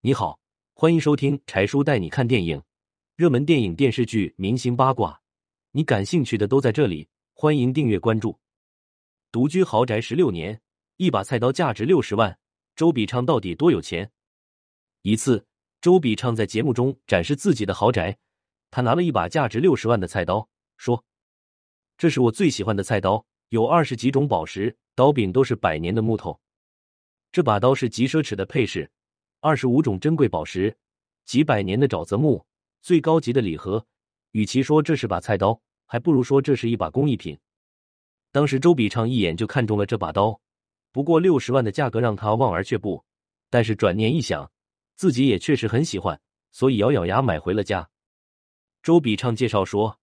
你好，欢迎收听柴叔带你看电影，热门电影、电视剧、明星八卦，你感兴趣的都在这里。欢迎订阅关注。独居豪宅十六年，一把菜刀价值六十万，周笔畅到底多有钱？一次，周笔畅在节目中展示自己的豪宅，他拿了一把价值六十万的菜刀，说：“这是我最喜欢的菜刀，有二十几种宝石，刀柄都是百年的木头。这把刀是极奢侈的配饰。”二十五种珍贵宝石，几百年的沼泽木，最高级的礼盒。与其说这是把菜刀，还不如说这是一把工艺品。当时周笔畅一眼就看中了这把刀，不过六十万的价格让他望而却步。但是转念一想，自己也确实很喜欢，所以咬咬牙买回了家。周笔畅介绍说，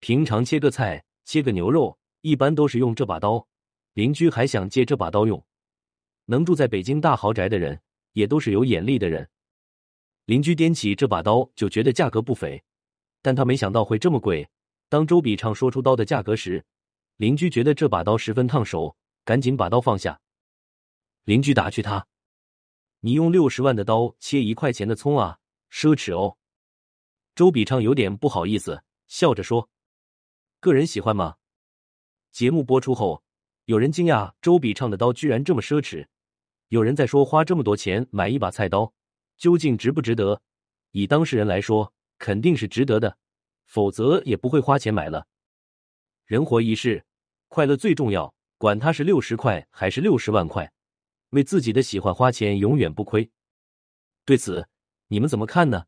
平常切个菜、切个牛肉，一般都是用这把刀。邻居还想借这把刀用，能住在北京大豪宅的人。也都是有眼力的人。邻居掂起这把刀就觉得价格不菲，但他没想到会这么贵。当周笔畅说出刀的价格时，邻居觉得这把刀十分烫手，赶紧把刀放下。邻居打趣他：“你用六十万的刀切一块钱的葱啊，奢侈哦。”周笔畅有点不好意思，笑着说：“个人喜欢吗？”节目播出后，有人惊讶周笔畅的刀居然这么奢侈。有人在说，花这么多钱买一把菜刀，究竟值不值得？以当事人来说，肯定是值得的，否则也不会花钱买了。人活一世，快乐最重要，管他是六十块还是六十万块，为自己的喜欢花钱永远不亏。对此，你们怎么看呢？